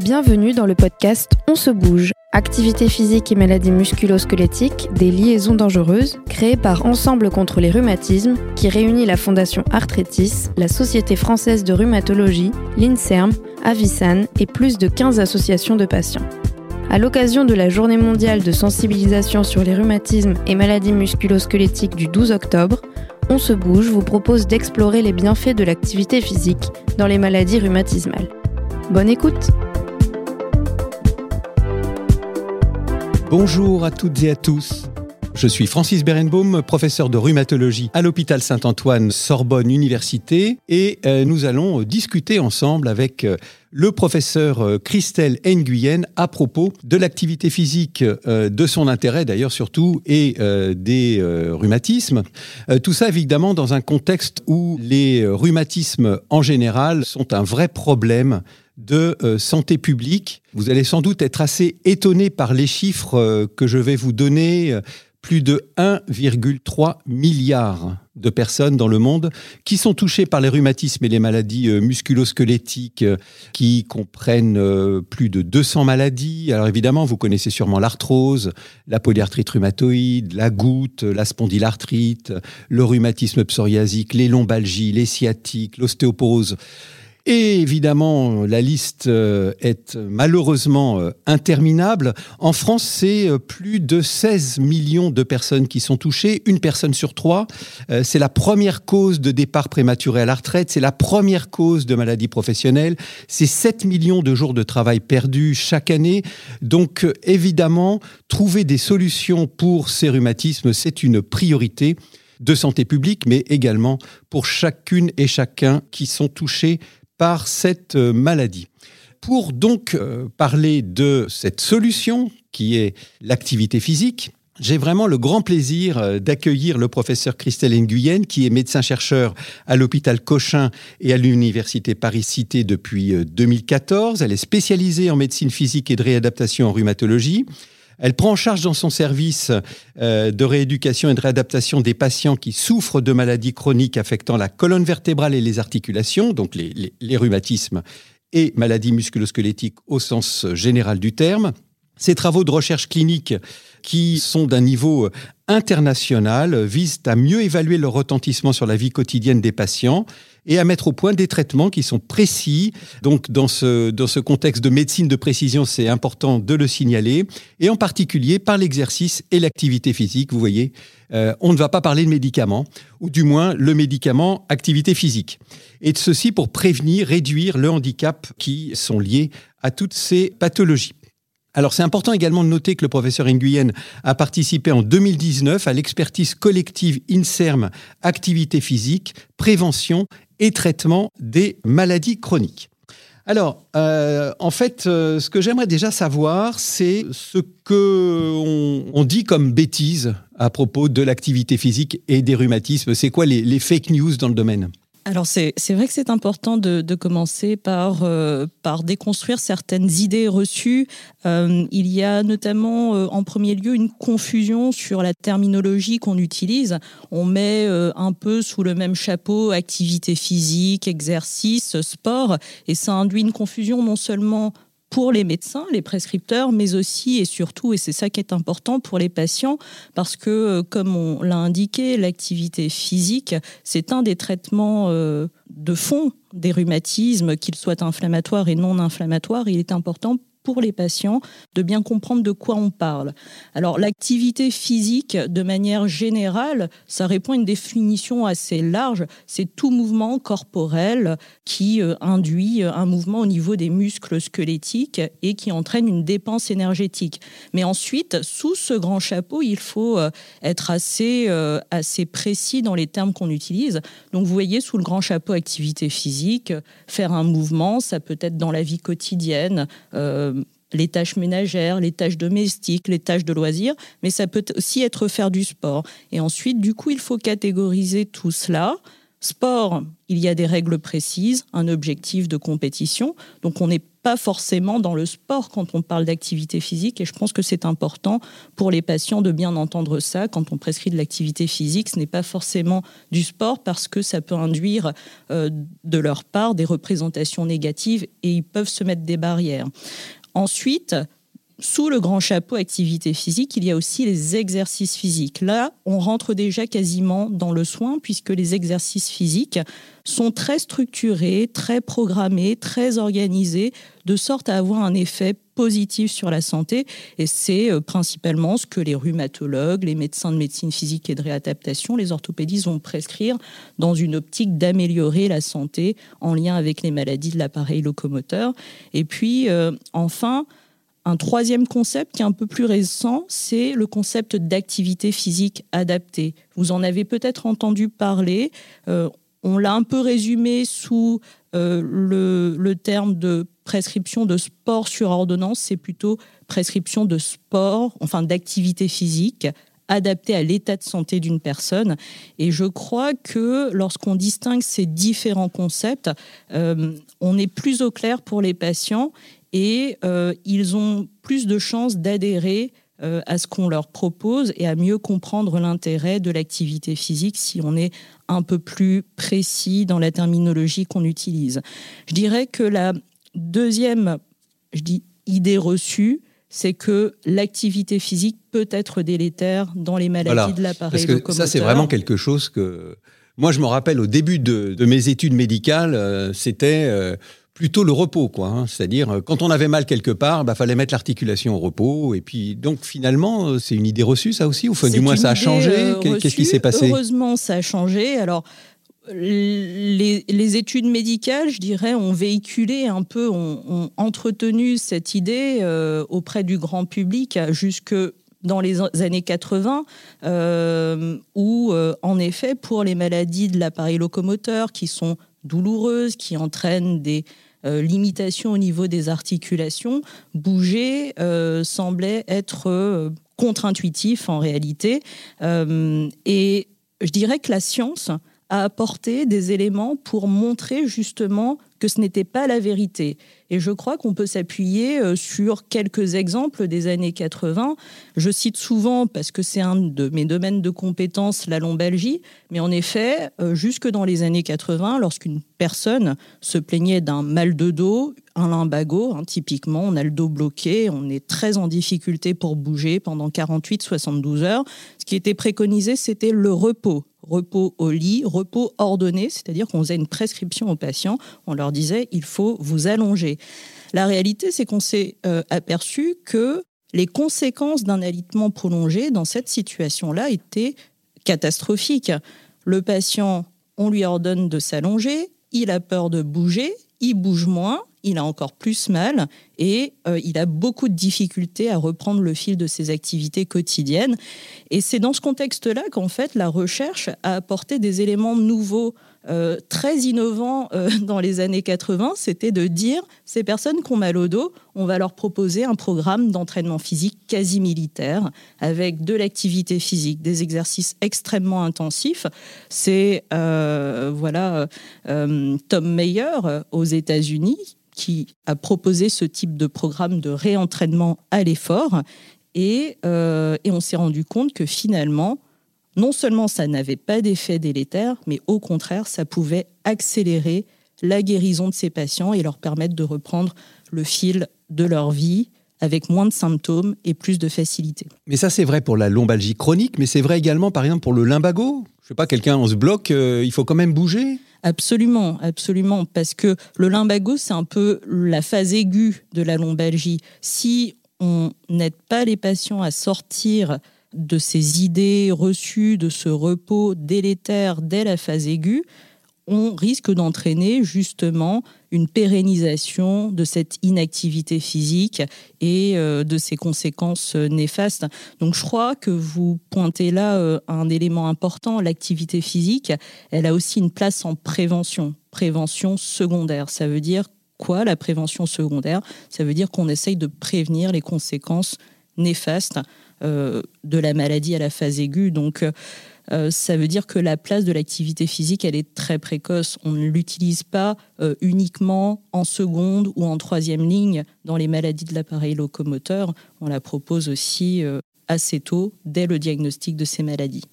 Bienvenue dans le podcast On se bouge, activité physique et maladies musculo-squelettiques, des liaisons dangereuses, créé par Ensemble contre les rhumatismes, qui réunit la Fondation Arthrétis, la Société française de rhumatologie, l'INSERM, Avisan et plus de 15 associations de patients. À l'occasion de la journée mondiale de sensibilisation sur les rhumatismes et maladies musculo-squelettiques du 12 octobre, On se bouge vous propose d'explorer les bienfaits de l'activité physique dans les maladies rhumatismales. Bonne écoute Bonjour à toutes et à tous. Je suis Francis Berenbaum, professeur de rhumatologie à l'hôpital Saint-Antoine Sorbonne Université et euh, nous allons discuter ensemble avec euh, le professeur euh, Christelle Nguyen à propos de l'activité physique, de son intérêt d'ailleurs surtout, et des rhumatismes. Tout ça évidemment dans un contexte où les rhumatismes en général sont un vrai problème de euh, santé publique. Vous allez sans doute être assez étonné par les chiffres euh, que je vais vous donner. Plus de 1,3 milliard de personnes dans le monde qui sont touchées par les rhumatismes et les maladies euh, musculosquelettiques qui comprennent plus de 200 maladies. Alors évidemment, vous connaissez sûrement l'arthrose, la polyarthrite rhumatoïde, la goutte, la spondylarthrite, le rhumatisme psoriasique, les lombalgies, les sciatiques, l'ostéoporose. Et évidemment, la liste euh, est malheureusement euh, interminable. En France, c'est euh, plus de 16 millions de personnes qui sont touchées, une personne sur trois. C'est la première cause de départ prématuré à la retraite, c'est la première cause de maladie professionnelle, c'est 7 millions de jours de travail perdus chaque année. Donc évidemment, trouver des solutions pour ces rhumatismes, c'est une priorité de santé publique, mais également pour chacune et chacun qui sont touchés par cette euh, maladie. Pour donc euh, parler de cette solution qui est l'activité physique, j'ai vraiment le grand plaisir euh, d'accueillir le professeur Christelle Nguyen, qui est médecin-chercheur à l'hôpital Cochin et à l'université Paris-Cité depuis 2014. Elle est spécialisée en médecine physique et de réadaptation en rhumatologie. Elle prend en charge dans son service euh, de rééducation et de réadaptation des patients qui souffrent de maladies chroniques affectant la colonne vertébrale et les articulations, donc les, rhumatismes et maladies musculosquelettiques au sens général du terme. Ses travaux de recherche clinique qui sont d'un niveau international visent à mieux évaluer le retentissement sur la vie quotidienne des patients et à mettre au point des traitements qui sont précis. Donc dans ce, dans ce contexte de médecine de précision, c'est important de le signaler, et en particulier par l'exercice et l'activité physique. Vous voyez, euh, on ne va pas parler de médicaments, ou du moins le médicament activité physique. Et de ceci pour prévenir, réduire le handicap qui sont liés à toutes ces pathologies. Alors c'est important également de noter que le professeur Nguyen a participé en 2019 à l'expertise collective INSERM Activité physique, prévention et traitement des maladies chroniques. Alors, euh, en fait, euh, ce que j'aimerais déjà savoir, c'est ce que on, dit comme bêtise à propos de l'activité physique et des rhumatismes. C'est quoi les fake news dans le domaine? Alors c'est vrai que c'est important de, commencer par, euh, par déconstruire certaines idées reçues. Euh, il y a notamment euh, en premier lieu une confusion sur la terminologie qu'on utilise. On met un peu sous le même chapeau activité physique, exercice, sport, et ça induit une confusion non seulement pour les médecins, les prescripteurs, mais aussi et surtout, et c'est ça qui est important pour les patients, parce que, euh, comme on l'a indiqué, l'activité physique, c'est un des traitements euh, de fond des rhumatismes, qu'ils soient inflammatoires et non inflammatoires. Il est important pour les patients de bien comprendre de quoi on parle. Alors l'activité physique, de manière générale, ça répond à une définition assez large. C'est tout mouvement corporel qui euh, induit un mouvement au niveau des muscles squelettiques et qui entraîne une dépense énergétique. Mais ensuite, sous ce grand chapeau, il faut euh, être assez, euh, assez précis dans les termes qu'on utilise. Donc vous voyez, sous le grand chapeau activité physique, faire un mouvement, ça peut être dans la vie quotidienne les tâches ménagères, les tâches domestiques, les tâches de loisirs, mais ça peut aussi être faire du sport. Et ensuite, du coup, il faut catégoriser tout cela. Sport, il y a des règles précises, un objectif de compétition. Donc on n'est pas forcément dans le sport quand on parle d'activité physique. Et je pense que c'est important pour les patients de bien entendre ça. Quand on prescrit de l'activité physique, ce n'est pas forcément du sport parce que ça peut induire euh, de leur part des représentations négatives et ils peuvent se mettre des barrières. Ensuite, sous le grand chapeau activité physique, il y a aussi les exercices physiques. Là, on rentre déjà quasiment dans le soin puisque les exercices physiques sont très structurés, très programmés, très organisés, de sorte à avoir un effet positif sur la santé. Et c'est euh, principalement ce que les rhumatologues, les médecins de médecine physique et de réadaptation, les orthopédistes vont prescrire dans une optique d'améliorer la santé en lien avec les maladies de l'appareil locomoteur. Et puis, euh, enfin, un troisième concept qui est un peu plus récent, c'est le concept d'activité physique adaptée. Vous en avez peut-être entendu parler. Euh, on l'a un peu résumé sous euh, le, terme de prescription de sport sur ordonnance. C'est plutôt prescription de sport, enfin d'activité physique adaptée à l'état de santé d'une personne. Et je crois que lorsqu'on distingue ces différents concepts, euh, on est plus au clair pour les patients et euh, ils ont plus de chances d'adhérer euh, à ce qu'on leur propose et à mieux comprendre l'intérêt de l'activité physique si on est un peu plus précis dans la terminologie qu'on utilise. Je dirais que la deuxième je dis, idée reçue, c'est que l'activité physique peut être délétère dans les maladies de l'appareil locomoteur. Ça, c'est vraiment quelque chose que... Moi, je me rappelle au début de, mes études médicales, euh, c'était plutôt le repos, quoi. Hein. C'est-à-dire, euh, quand on avait mal quelque part, bah, fallait mettre l'articulation au repos. Et puis, donc, finalement, euh, c'est une idée reçue, ça aussi Ou enfin, du moins, ça a changé? euh, Qu'est-ce qui s'est passé? Heureusement, ça a changé. Alors, les, études médicales, je dirais, ont véhiculé un peu, ont, entretenu cette idée auprès du grand public jusque dans les années 80, où, en effet, pour les maladies de l'appareil locomoteur qui sont douloureuses, qui entraînent des euh, limitations au niveau des articulations, bouger euh, semblait être euh, contre-intuitif en réalité. et je dirais que la science a apporté des éléments pour montrer justement que ce n'était pas la vérité. Et je crois qu'on peut s'appuyer euh, sur quelques exemples des années 80. Je cite souvent, parce que c'est un de mes domaines de compétences, la lombalgie, mais en effet, euh, jusque dans les années 80, lorsqu'une personne se plaignait d'un mal de dos, un lumbago, hein, typiquement, on a le dos bloqué, on est très en difficulté pour bouger pendant 48-72 heures. Ce qui était préconisé, c'était le repos. Repos au lit, repos ordonné, c'est-à-dire qu'on faisait une prescription aux patients, on leur disait il faut vous allonger. La réalité, c'est qu'on s'est euh, aperçu que les conséquences d'un alitement prolongé dans cette situation-là étaient catastrophiques. Le patient, on lui ordonne de s'allonger, il a peur de bouger, il bouge moins, il a encore plus mal et euh, il a beaucoup de difficultés à reprendre le fil de ses activités quotidiennes. Et c'est dans ce contexte-là qu'en fait la recherche a apporté des éléments nouveaux euh, très innovants euh, dans les années 80, c'était de dire ces personnes qui ont mal au dos, on va leur proposer un programme d'entraînement physique quasi militaire avec de l'activité physique, des exercices extrêmement intensifs. C'est voilà Tom Mayer aux États-Unis qui a proposé ce type de programme de réentraînement à l'effort. Et, euh, et, on s'est rendu compte que finalement, non seulement ça n'avait pas d'effet délétère, mais au contraire, ça pouvait accélérer la guérison de ces patients et leur permettre de reprendre le fil de leur vie avec moins de symptômes et plus de facilité. Mais ça, c'est vrai pour la lombalgie chronique, mais c'est vrai également, par exemple, pour le lumbago. Je sais pas, quelqu'un, on se bloque, euh, il faut quand même bouger Absolument, absolument, parce que le lumbago, c'est un peu la phase aiguë de la lombalgie. Si on n'aide pas les patients à sortir de ces idées reçues, de ce repos délétère dès la phase aiguë, on risque d'entraîner justement une pérennisation de cette inactivité physique et euh, de ses conséquences euh, néfastes. Donc je crois que vous pointez là euh, un élément important, l'activité physique, elle a aussi une place en prévention, prévention secondaire. Ça veut dire quoi la prévention secondaire? Ça veut dire qu'on essaye de prévenir les conséquences néfastes de la maladie à la phase aiguë. Donc ça veut dire que la place de l'activité physique, elle est très précoce. On ne l'utilise pas uniquement en seconde ou en troisième ligne dans les maladies de l'appareil locomoteur. On la propose aussi assez tôt, dès le diagnostic de ces maladies.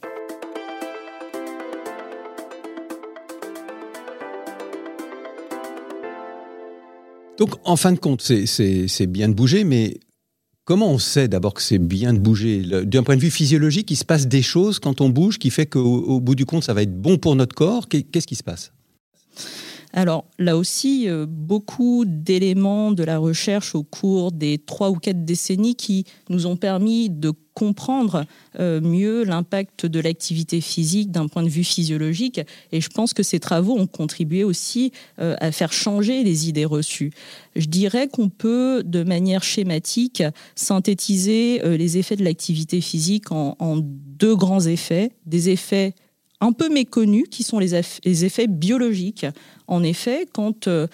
Donc, en fin de compte, c'est bien de bouger, mais comment on sait d'abord que c'est bien de bouger? D'un point de vue physiologique, il se passe des choses quand on bouge qui fait qu'au bout du compte, ça va être bon pour notre corps. Qu'est-ce qui se passe? Alors là aussi, euh, beaucoup d'éléments de la recherche au cours des trois ou quatre décennies qui nous ont permis de comprendre euh, mieux l'impact de l'activité physique d'un point de vue physiologique. Et je pense que ces travaux ont contribué aussi euh, à faire changer les idées reçues. Je dirais qu'on peut, de manière schématique, synthétiser les effets de l'activité physique en, en deux grands effets. Des effets un peu méconnus qui sont les, effets biologiques. En effet, quand euh,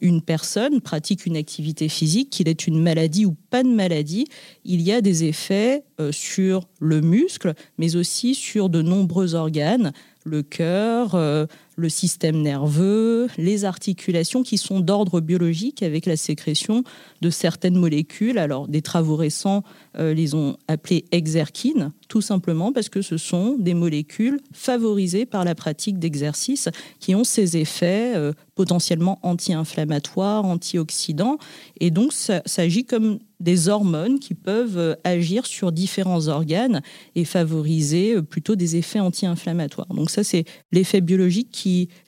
une personne pratique une activité physique, qu'il ait une maladie ou pas de maladie, il y a des effets euh, sur le muscle, mais aussi sur de nombreux organes, le cœur, euh, le système nerveux, les articulations qui sont d'ordre biologique avec la sécrétion de certaines molécules. Alors, des travaux récents euh, les ont appelées exerkines, tout simplement parce que ce sont des molécules favorisées par la pratique d'exercice qui ont ces effets euh, potentiellement anti-inflammatoires, antioxydants. Et donc, ça s'agit comme des hormones qui peuvent euh, agir sur différents organes et favoriser plutôt des effets anti-inflammatoires. Donc ça, c'est l'effet biologique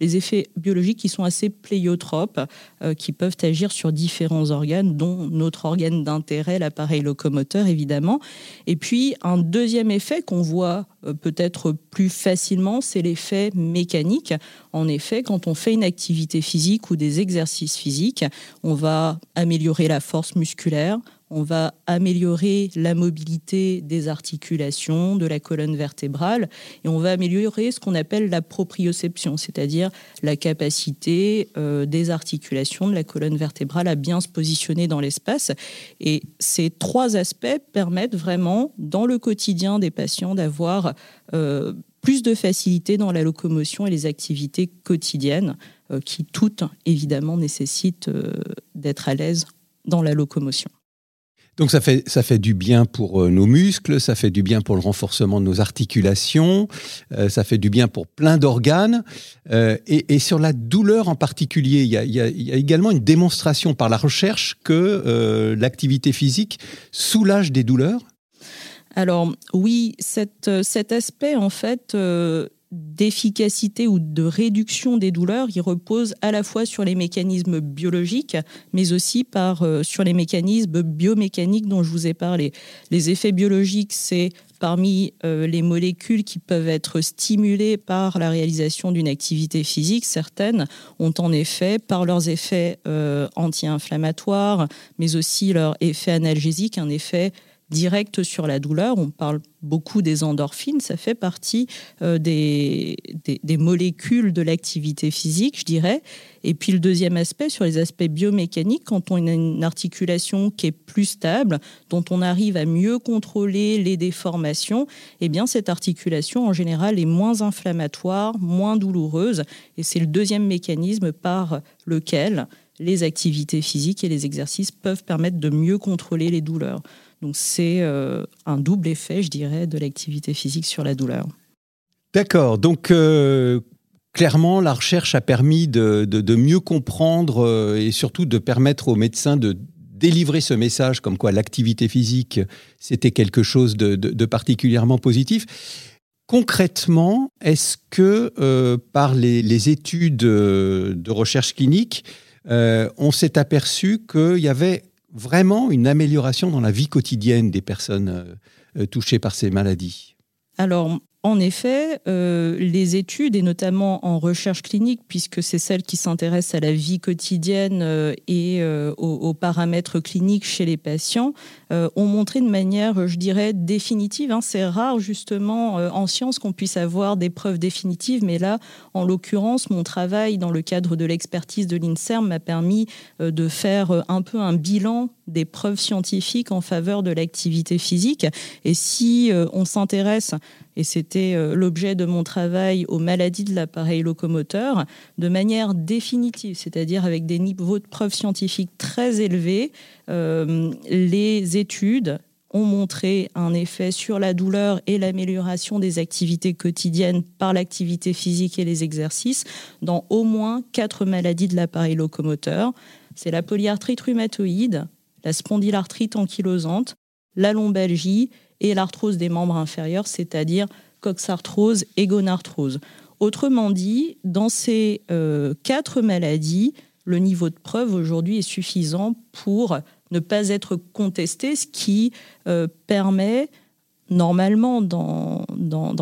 les effets biologiques qui sont assez pléiotropes, euh, qui peuvent agir sur différents organes, dont notre organe d'intérêt, l'appareil locomoteur, évidemment. Et puis, un deuxième effet qu'on voit peut-être plus facilement, c'est l'effet mécanique. En effet, quand on fait une activité physique ou des exercices physiques, on va améliorer la force musculaire, on va améliorer la mobilité des articulations, de la colonne vertébrale, et on va améliorer ce qu'on appelle la proprioception, c'est-à-dire la capacité euh, des articulations de la colonne vertébrale à bien se positionner dans l'espace. Et ces trois aspects permettent vraiment, dans le quotidien des patients, d'avoir euh, plus de facilité dans la locomotion et les activités quotidiennes, euh, qui toutes, évidemment, nécessitent d'être à l'aise dans la locomotion. Donc ça fait, ça fait du bien pour euh, nos muscles, ça fait du bien pour le renforcement de nos articulations, euh, ça fait du bien pour plein d'organes. Euh, et, sur la douleur en particulier, il y, a, il y, a, également une démonstration par la recherche que l'activité physique soulage des douleurs. Alors oui, cet aspect en fait d'efficacité ou de réduction des douleurs, il repose à la fois sur les mécanismes biologiques, mais aussi par, euh, sur les mécanismes biomécaniques dont je vous ai parlé. Les effets biologiques, c'est parmi euh, les molécules qui peuvent être stimulées par la réalisation d'une activité physique, certaines ont en effet, par leurs effets euh, anti-inflammatoires, mais aussi leur effet analgésique, un effet direct sur la douleur. On parle beaucoup des endorphines, ça fait partie euh, des, des, molécules de l'activité physique, je dirais. Et puis le deuxième aspect, sur les aspects biomécaniques, quand on a une articulation qui est plus stable, dont on arrive à mieux contrôler les déformations, eh bien cette articulation en général est moins inflammatoire, moins douloureuse. Et c'est le deuxième mécanisme par lequel les activités physiques et les exercices peuvent permettre de mieux contrôler les douleurs. Donc c'est euh, un double effet, je dirais, de l'activité physique sur la douleur. D'accord. Donc euh, clairement, la recherche a permis de, mieux comprendre euh, et surtout de permettre aux médecins de délivrer ce message comme quoi l'activité physique, c'était quelque chose de, particulièrement positif. Concrètement, est-ce que par les, études de recherche clinique, on s'est aperçu qu'il y avait vraiment une amélioration dans la vie quotidienne des personnes euh, euh, touchées par ces maladies? En effet, euh, les études, et notamment en recherche clinique, puisque c'est celle qui s'intéresse à la vie quotidienne et aux, paramètres cliniques chez les patients, ont montré de manière, je dirais, définitive. Hein. c'est rare, justement, en science qu'on puisse avoir des preuves définitives, mais là, en l'occurrence, mon travail dans le cadre de l'expertise de l'INSERM m'a permis de faire un peu un bilan des preuves scientifiques en faveur de l'activité physique. Et si on s'intéresse et c'était euh, l'objet de mon travail aux maladies de l'appareil locomoteur, de manière définitive, c'est-à-dire avec des niveaux de preuves scientifiques très élevés. Euh, les études ont montré un effet sur la douleur et l'amélioration des activités quotidiennes par l'activité physique et les exercices dans au moins quatre maladies de l'appareil locomoteur. C'est la polyarthrite rhumatoïde, la spondylarthrite ankylosante, la lombalgie et l'arthrose des membres inférieurs, c'est-à-dire coxarthrose et gonarthrose. Autrement dit, dans ces euh, quatre maladies, le niveau de preuve aujourd'hui est suffisant pour ne pas être contesté, ce qui euh, permet normalement dans,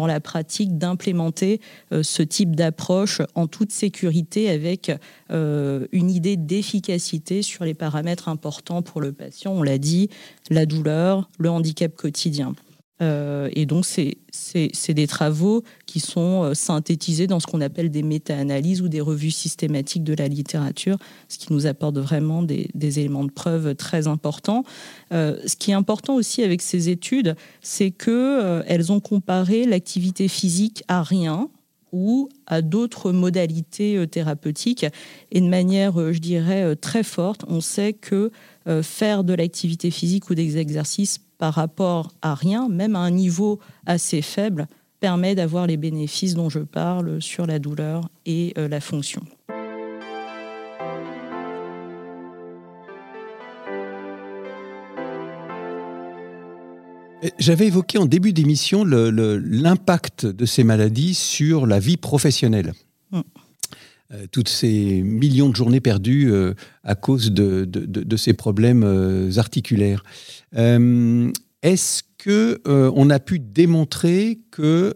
la pratique d'implémenter euh, ce type d'approche en toute sécurité avec une idée d'efficacité sur les paramètres importants pour le patient. On l'a dit, la douleur, le handicap quotidien. Euh, et donc, c'est des travaux qui sont euh, synthétisés dans ce qu'on appelle des méta-analyses ou des revues systématiques de la littérature, ce qui nous apporte vraiment des, éléments de preuve très importants. Euh, ce qui est important aussi avec ces études, c'est qu'elles ont comparé l'activité physique à rien ou à d'autres modalités thérapeutiques. Et de manière, je dirais, très forte, on sait que faire de l'activité physique ou des exercices par rapport à rien, même à un niveau assez faible, permet d'avoir les bénéfices dont je parle sur la douleur et euh, la fonction. J'avais évoqué en début d'émission l'impact de ces maladies sur la vie professionnelle. Mm. Euh, toutes ces millions de journées perdues euh, à cause de, ces problèmes articulaires. Euh, est-ce que on a pu démontrer que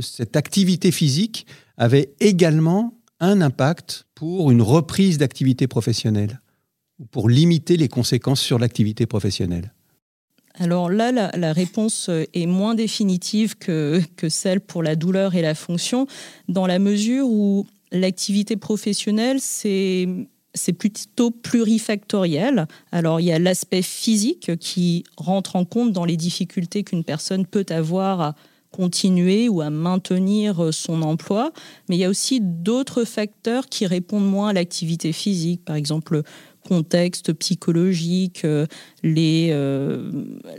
cette activité physique avait également un impact pour une reprise d'activité professionnelle, ou pour limiter les conséquences sur l'activité professionnelle? Alors là, la, réponse est moins définitive que celle pour la douleur et la fonction, dans la mesure où l'activité professionnelle, c'est c'est plutôt plurifactoriel. Alors il y a l'aspect physique qui rentre en compte dans les difficultés qu'une personne peut avoir à continuer ou à maintenir son emploi, mais il y a aussi d'autres facteurs qui répondent moins à l'activité physique, par exemple contexte psychologique, euh, euh,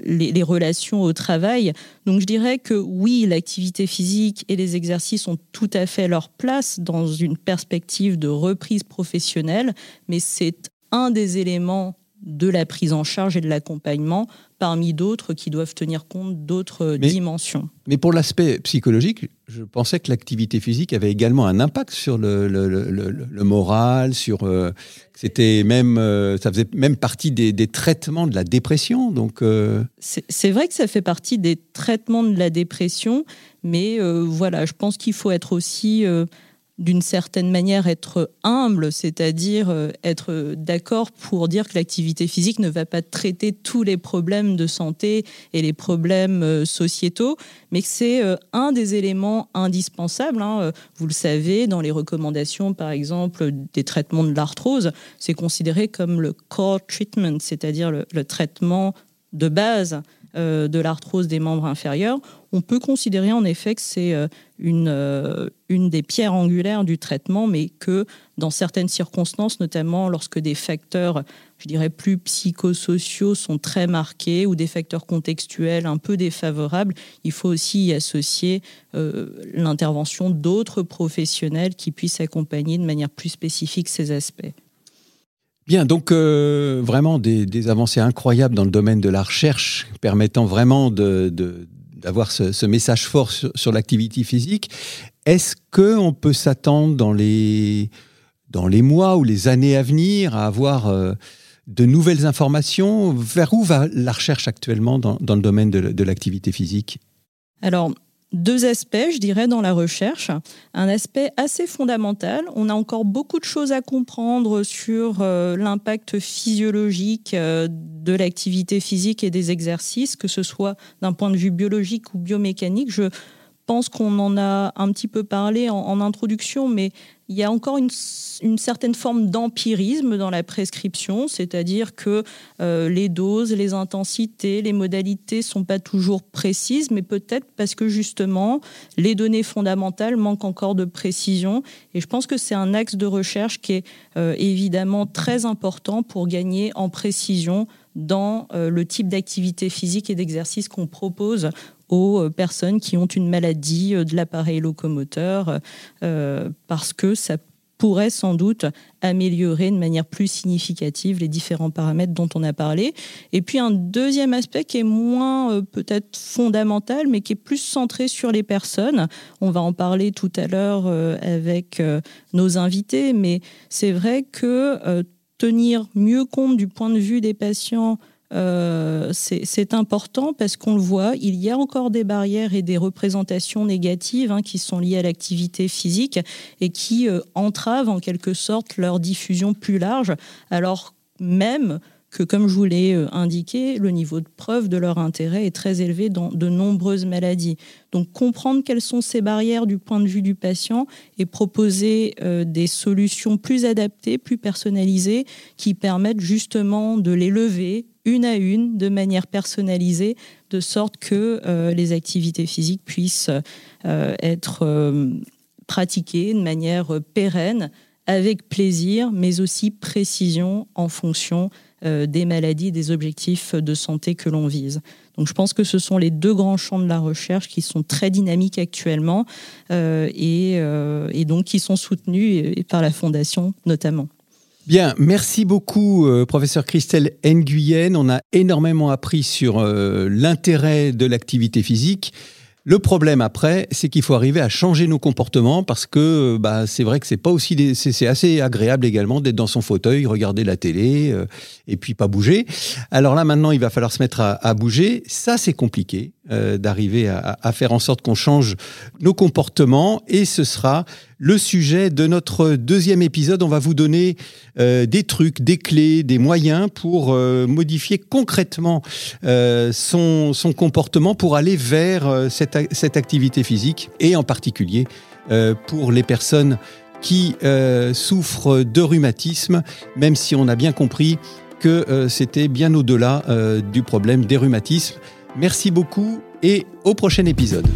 les, les, relations au travail. Donc je dirais que oui, l'activité physique et les exercices ont tout à fait leur place dans une perspective de reprise professionnelle, mais c'est un des éléments de la prise en charge et de l'accompagnement parmi d'autres qui doivent tenir compte d'autres dimensions. Mais pour l'aspect psychologique, je pensais que l'activité physique avait également un impact sur le, le, moral, sur euh, c'était même euh, ça faisait même partie des, des, traitements de la dépression. Donc euh, c'est vrai que ça fait partie des traitements de la dépression, mais voilà, je pense qu'il faut être aussi d'une certaine manière être humble, c'est-à-dire euh, être d'accord pour dire que l'activité physique ne va pas traiter tous les problèmes de santé et les problèmes euh, sociétaux, mais que c'est euh, un des éléments indispensables. Hein. Vous le savez, dans les recommandations, par exemple, des traitements de l'arthrose, c'est considéré comme le core treatment, c'est-à-dire le, traitement de base de l'arthrose des membres inférieurs on peut considérer en effet que c'est euh, une, euh, une des pierres angulaires du traitement, mais que dans certaines circonstances, notamment lorsque des facteurs, je dirais, plus psychosociaux sont très marqués ou des facteurs contextuels un peu défavorables, il faut aussi y associer euh, l'intervention d'autres professionnels qui puissent accompagner de manière plus spécifique ces aspects. Bien, donc vraiment des, avancées incroyables dans le domaine de la recherche permettant vraiment d'avoir ce, message fort sur, l'activité physique. Est-ce qu'on peut s'attendre dans les, dans les mois ou les années à venir à avoir euh, de nouvelles informations Vers où va la recherche actuellement dans, le domaine de, de l'activité physique? Alors, deux aspects, je dirais, dans la recherche. Un aspect assez fondamental. On a encore beaucoup de choses à comprendre sur euh, l'impact physiologique euh, de l'activité physique et des exercices, que ce soit d'un point de vue biologique ou biomécanique. Je pense qu'on en a un petit peu parlé en, introduction, mais il y a encore une, certaine forme d'empirisme dans la prescription, c'est-à-dire que euh, les doses, les intensités, les modalités sont pas toujours précises, mais peut-être parce que justement les données fondamentales manquent encore de précision. Et je pense que c'est un axe de recherche qui est euh, évidemment très important pour gagner en précision dans euh, le type d'activité physique et d'exercice qu'on propose aux euh, personnes qui ont une maladie euh, de l'appareil locomoteur, parce que ça pourrait sans doute améliorer de manière plus significative les différents paramètres dont on a parlé. Et puis un deuxième aspect qui est moins peut-être fondamental, mais qui est plus centré sur les personnes. On va en parler tout à l'heure avec nos invités, mais c'est vrai que tenir mieux compte du point de vue des patients, euh, c'est important parce qu'on le voit, il y a encore des barrières et des représentations négatives hein, qui sont liées à l'activité physique et qui euh, entravent en quelque sorte leur diffusion plus large, alors même que, comme je vous l'ai euh, indiqué, le niveau de preuve de leur intérêt est très élevé dans de nombreuses maladies. Donc comprendre quelles sont ces barrières du point de vue du patient et proposer des solutions plus adaptées, plus personnalisées, qui permettent justement de les lever une à une, de manière personnalisée, de sorte que euh, les activités physiques puissent être pratiquées de manière pérenne, avec plaisir, mais aussi précision en fonction euh, des maladies, des objectifs de santé que l'on vise. Donc je pense que ce sont les deux grands champs de la recherche qui sont très dynamiques actuellement euh, euh, et, donc qui sont soutenus par la Fondation notamment. Bien, merci beaucoup, professeur Christelle Nguyen. On a énormément appris sur l'intérêt de l'activité physique. Le problème après, c'est qu'il faut arriver à changer nos comportements parce que bah, c'est vrai que c'est pas aussi c'est assez agréable également d'être dans son fauteuil, regarder la télé euh, et puis pas bouger. Alors là maintenant, il va falloir se mettre à, bouger. Ça c'est compliqué euh, d'arriver à, faire en sorte qu'on change nos comportements et ce sera le sujet de notre deuxième épisode. On va vous donner euh, des trucs, des clés, des moyens pour euh, modifier concrètement son, son, comportement pour aller vers cette, cette, activité physique et en particulier pour les personnes qui souffrent de rhumatisme, même si on a bien compris que c'était bien au-delà du problème des rhumatismes. Merci beaucoup et au prochain épisode.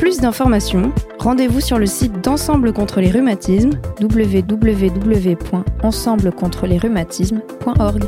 plus d'informations, rendez-vous sur le site d'Ensemble contre les rhumatismes www.ensemblecontreslesrhumatismes.org.